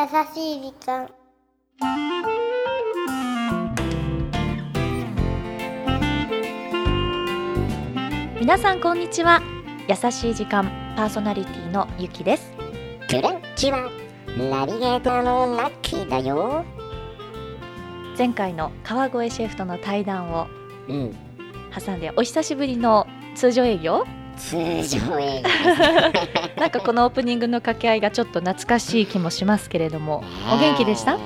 優しい時間。皆さんこんにちは。優しい時間パーソナリティのゆきです。こんにちはナビゲーターのラッキーだよ。前回の川越シェフとの対談をうん。挟んでお久しぶりの通常営業通常営業なんかこのオープニングの掛け合いがちょっと懐かしい気もしますけれども。お元気でした？えー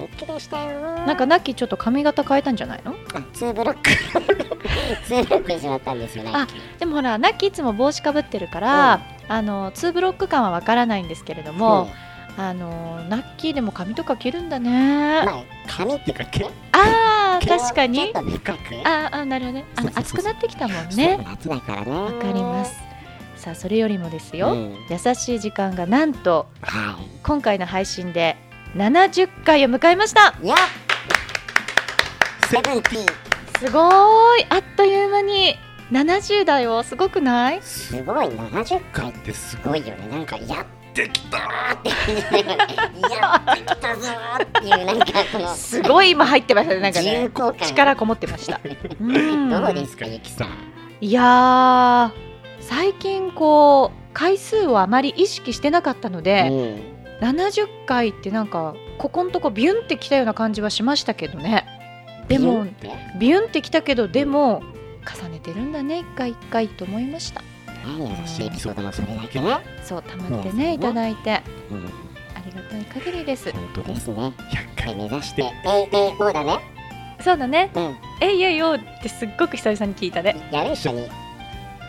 元気でした。よなんかナッキーちょっと髪型変えたんじゃないの？あツーブロック。ツーブロックにしちゃったんですよねあでもほらナッキーいつも帽子かぶってるから、あのツーブロック感はわからないんですけれども、あのナッキーでも髪とか切るんだね、まあ髪っていうか毛？あ確かに。あーあーなるほどね。あの暑くなってきたもんね。夏だからね。わかります。さあそれよりもですよ、うん。優しい時間がなんとは今回の配信で70回を迎えました。いいやセブンティーすごーい。あっという間に70代を。すごくない？すごい。70回ってすごいよね。なんかやってきたーってやってきたぞーっていうなんかこのすごい今入ってましたねなんかね。力こもってました。うん。どうですかゆきさん。いやー最近こう回数をあまり意識してなかったので、うん。70回ってなんかここんとこビュンってきたような感じはしましたけどね。でもビュンって。ビュンってきたけどでも重ねてるんだね一回一回と思いましたね優しいエピソードもそれだけねそうたまってねいただいて。あうん。りがたい限りです。本当ですね。100回目指してええそうだね。そうだね。うん。えいえいよってすっごく久々に聞いたね。やる一緒に。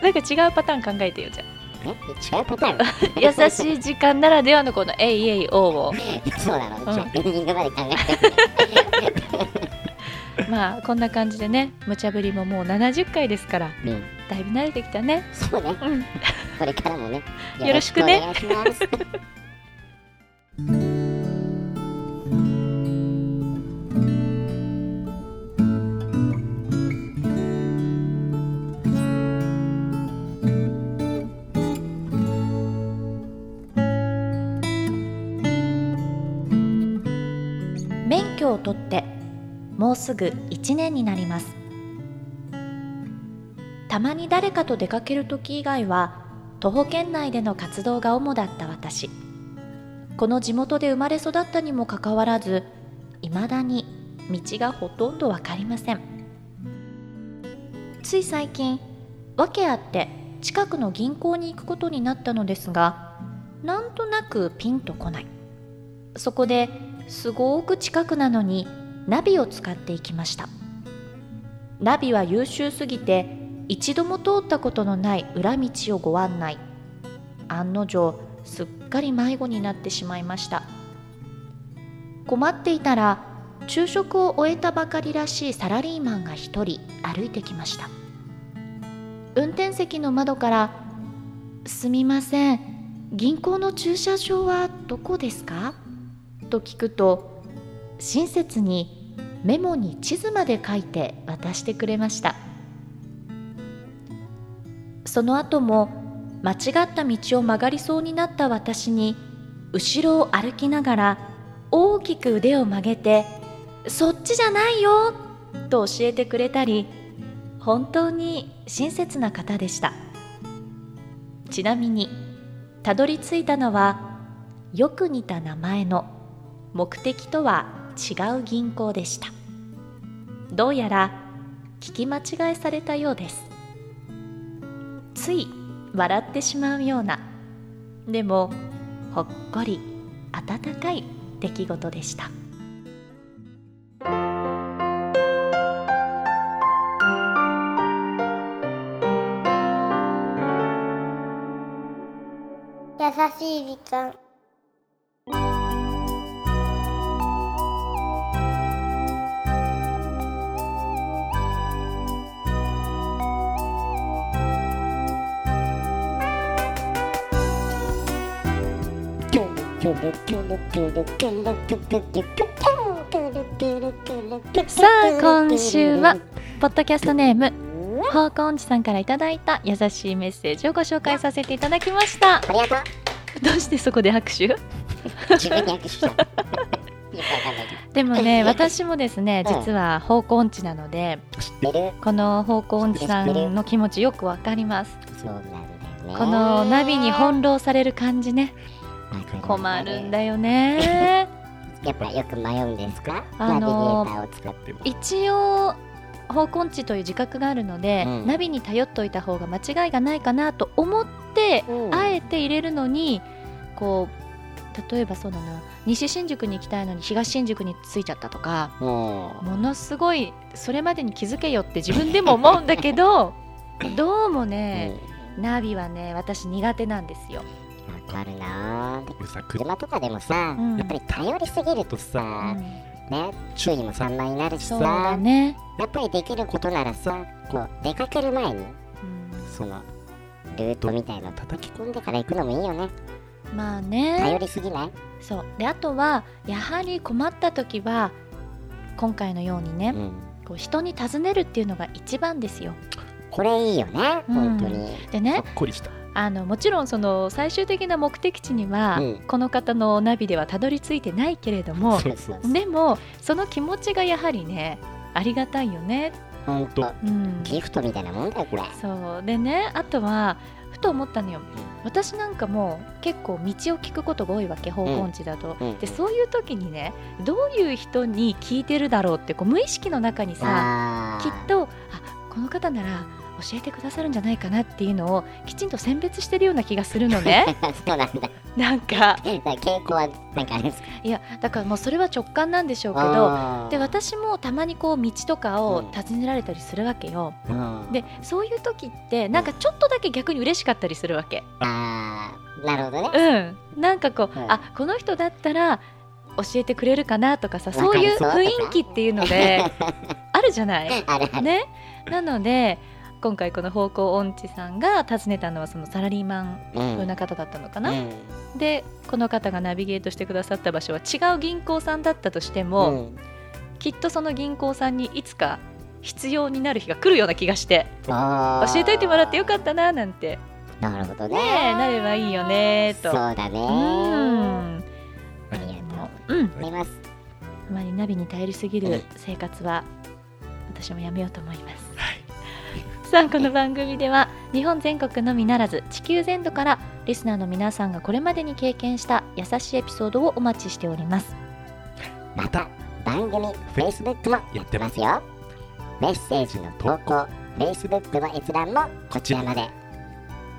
なんか違うパターン考えてよじゃえ？違うパターン？あ 優しい時間ならではのこのえいえいおうを そうなの、うん。じゃあエンディングまで考えて まあこんな感じでね無茶ぶりももう70回ですからうんだいぶ慣れてきたね。そうね。うん。これからもね よろしくね。よろしくお願いします。免許を取ってもうすぐ1年になります。たまに誰かと出かける時以外は徒歩圏内での活動が主だった私。この地元で生まれ育ったにもかかわらず未だに道がほとんどわかりません。つい最近訳あって近くの銀行に行くことになったのですがなんとなくピンとこない。そこですごく近くなのにナビを使っていきました。ナビは優秀すぎて一度も通ったことのない裏道をご案内。案の定すっかり迷子になってしまいました。困っていたら昼食を終えたばかりらしいサラリーマンが一人歩いてきました。運転席の窓から「すみません銀行の駐車場はどこですか?」と聞くと親切にメモに地図まで書いて渡してくれましたその後も間違った道を曲がりそうになった私に後ろを歩きながら大きく腕を曲げて「そっちじゃないよ!」と教えてくれたり本当に親切な方でしたちなみにたどり着いたのはよく似た名前の目的とは違う銀行でした。どうやら聞き間違いされたようです。つい笑ってしまうような。でもほっこり温かい出来事でした。優しい時間。さあ今週はポッドキャストネーム方根寺さんからいただいた優しいメッセージをご紹介させていただきました。どうしてそこで拍手？でもね私もですねうん。実は方向音痴なのでこの方向音痴さんの気持ちよくわかります。このナビに翻弄される感じね困るんだよね。やっぱよく迷うんですか、あのー一応方向音痴という自覚があるので、うん。ナビに頼っといた方が間違いがないかなと思って、うん。あえて入れるのにこう例えばそうだな。西新宿に行きたいのに東新宿に着いちゃったとかもものすごいそれまでに気づけよって自分でも思うんだけど どうもう、ね、ナビはね私苦手なんですよ。うん、わかるな。ぁでさ車とかでもさ、うん。やっぱり頼りすぎるとうさ、ん。ね注意も散漫になるしさそうだね、やっぱりできることならさこう出かける前にうん。そのルートみたいなの叩き込んでから行くのもいいよね。まあ頼ねりすぎない、そう。であとはやはり困った時は今回のようにね、うん、こう人に尋ねるっていうのが一番ですよ。これいいよね、うん。本当に。でねほっこりしたあのもちろんその最終的な目的地には、うん。この方のナビではたどり着いてないけれどもでもその気持ちがやはりねありがたいよね。本当うん、ギフトみたいなもんだよこれ。そう。でねあとはふと思ったのよ、私なんかも結構道を聞くことが多いわけ方向音痴だと、うん。でそういう時にねどういう人に聞いてるだろうってこう無意識の中にさあきっとあこの方なら教えてくださるんじゃないかなっていうのをきちんと選別してるような気がするのね。そうなんだ。なんか。傾向はなんかあですか？いやだからもうそれは直感なんでしょうけどで私もたまにこう道とかをうん。尋ねられたりするわけよ、うん。でそういう時ってなんかちょっとだけ逆に嬉しかったりするわけ。あーなるほどね。うん。なんかこう、うん。あこの人だったら教えてくれるかなとかさそういう雰囲気っていうので あるじゃない？あるある。ね？なので今回この方向音痴さんが訪ねたのはそのサラリーマンうん。風な方だったのかな、うん。でこの方がナビゲートしてくださった場所は違う銀行さんだったとしても、うん。きっとその銀行さんにいつか必要になる日が来るような気がして教えといてもらってよかったななんて。なるほどね。ねえなればいいよねと。そうだね。うん。ありがとう。うん。あります。あまりナビに頼りすぎるうん。生活は私もやめようと思います、さあこの番組では日本全国のみならず地球全土からリスナーの皆さんがこれまでに経験した優しいエピソードをお待ちしております。また番組 Facebook もやってますよ。メッセージの投稿 Facebook の閲覧もこちらまで。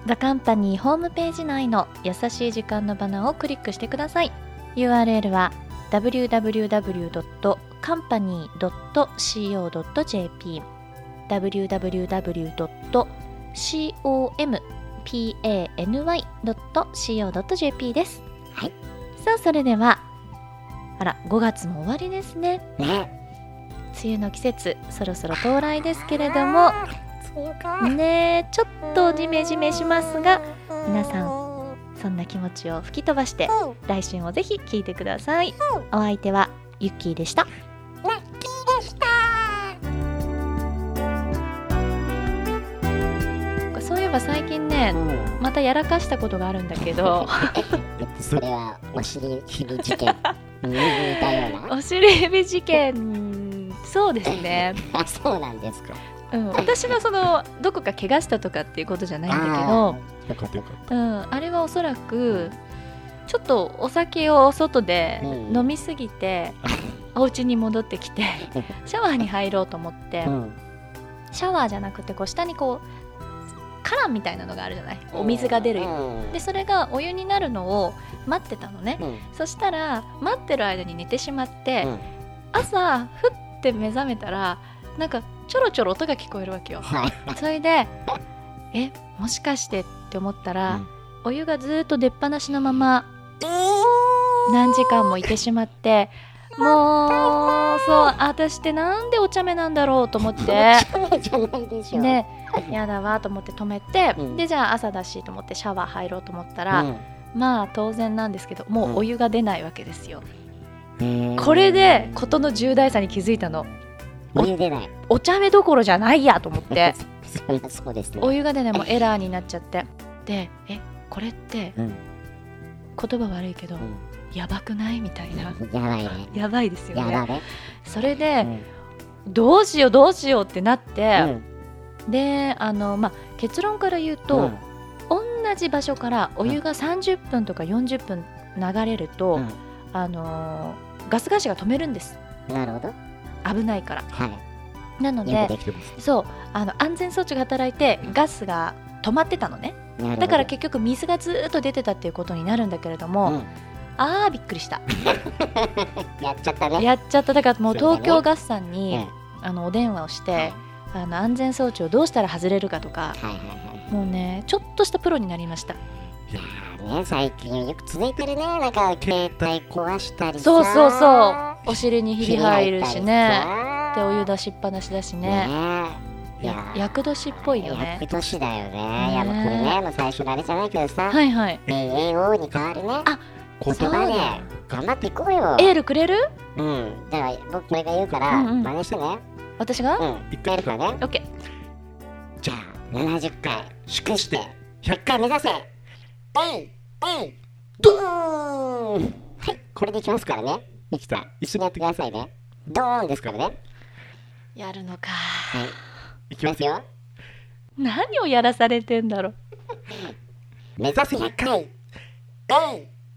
ザカンパニーホームページ内の優しい時間のバナーをクリックしてください。URL は www.company.co.jp www.company.co.jp です。はい。さあそれではあら5月も終わりですね。ね。梅雨の季節そろそろ到来ですけれども。ねえちょっとジメジメしますが皆さんそんな気持ちを吹き飛ばして来週もぜひ聞いてください。お相手はユッキーでした最近ねうん。またやらかしたことがあるんだけど。それはお尻ひび事件に似たような。お尻指事件。そうですね、あそうなんですか。うん、私のそのどこか怪我したとかっていうことじゃないんだけど。うん、あれはおそらくちょっとお酒を外でうん。飲みすぎて、お家に戻ってきてシャワーに入ろうと思って、うん。シャワーじゃなくてこう下にこうカランみたいなのがあるじゃない？お水が出るようん。でそれがお湯になるのを待ってたのね。うん。そしたら待ってる間に寝てしまって、うん。朝ふって目覚めたらなんかちょろちょろ音が聞こえるわけよ。はい。それでえもしかしてって思ったら、うん。お湯がずっと出っ放しのまま何時間もいてしまってもうそう私ってなんでお茶目なんだろうと思って。でやだわと思って止めて、うん。でじゃあ朝だしと思ってシャワー入ろうと思ったら、うん。まあ当然なんですけどもうお湯が出ないわけですよ、へー。これで事の重大さに気づいたの。お湯出ない。お茶目どころじゃないやと思って。ね。お湯が出ないもうエラーになっちゃって。でえこれってうん。言葉悪いけど、うんやばくない？みたいな。やばいね。やばいですよね。それうで、ん。どうしようどうしようってなっうて、ん。であの、まあ、結論から言うと、うん。同じ場所からお湯が30分とか40分流れると、うん。あのーガス会社が止めるんです。なるほど。危ないから。はい。なのでそう。あの安全装置が働いてガスが止まってたのね。だから結局水がずーっと出てたっていうことになるんだけれども、うんあーびっくりした。やっちゃったね。やっちゃった。だからもう東京ガスさんに、うん。あのお電話をして、はい。あの安全装置をどうしたら外れるかとかはいはいはい。もうねちょっとしたプロになりました。いやーね最近よく続いてるね。なんか携帯壊したりさそうそうそう。お尻にひび入るしね。さでお湯出しっぱなしだしね。いやや厄年っぽいよね。厄年だよね。いやもうこれねもう最初のあれじゃないけどさ。はいはい。AAO に変わるね。あ言葉で。頑張っていこうよ。エールくれる？うん。だから僕これが言うからうんうん。真似してね。私が、うん。一回やるからね。オッケー。じゃあ70回祝して100回目指せ。えいえい。ドーン。はい。これでいきますからね。ミキさん一緒にやってくださいね。ドーンですからね。やるのか。はい。いきますよ。何をやらされてんだろう。目指せ100回。えいえい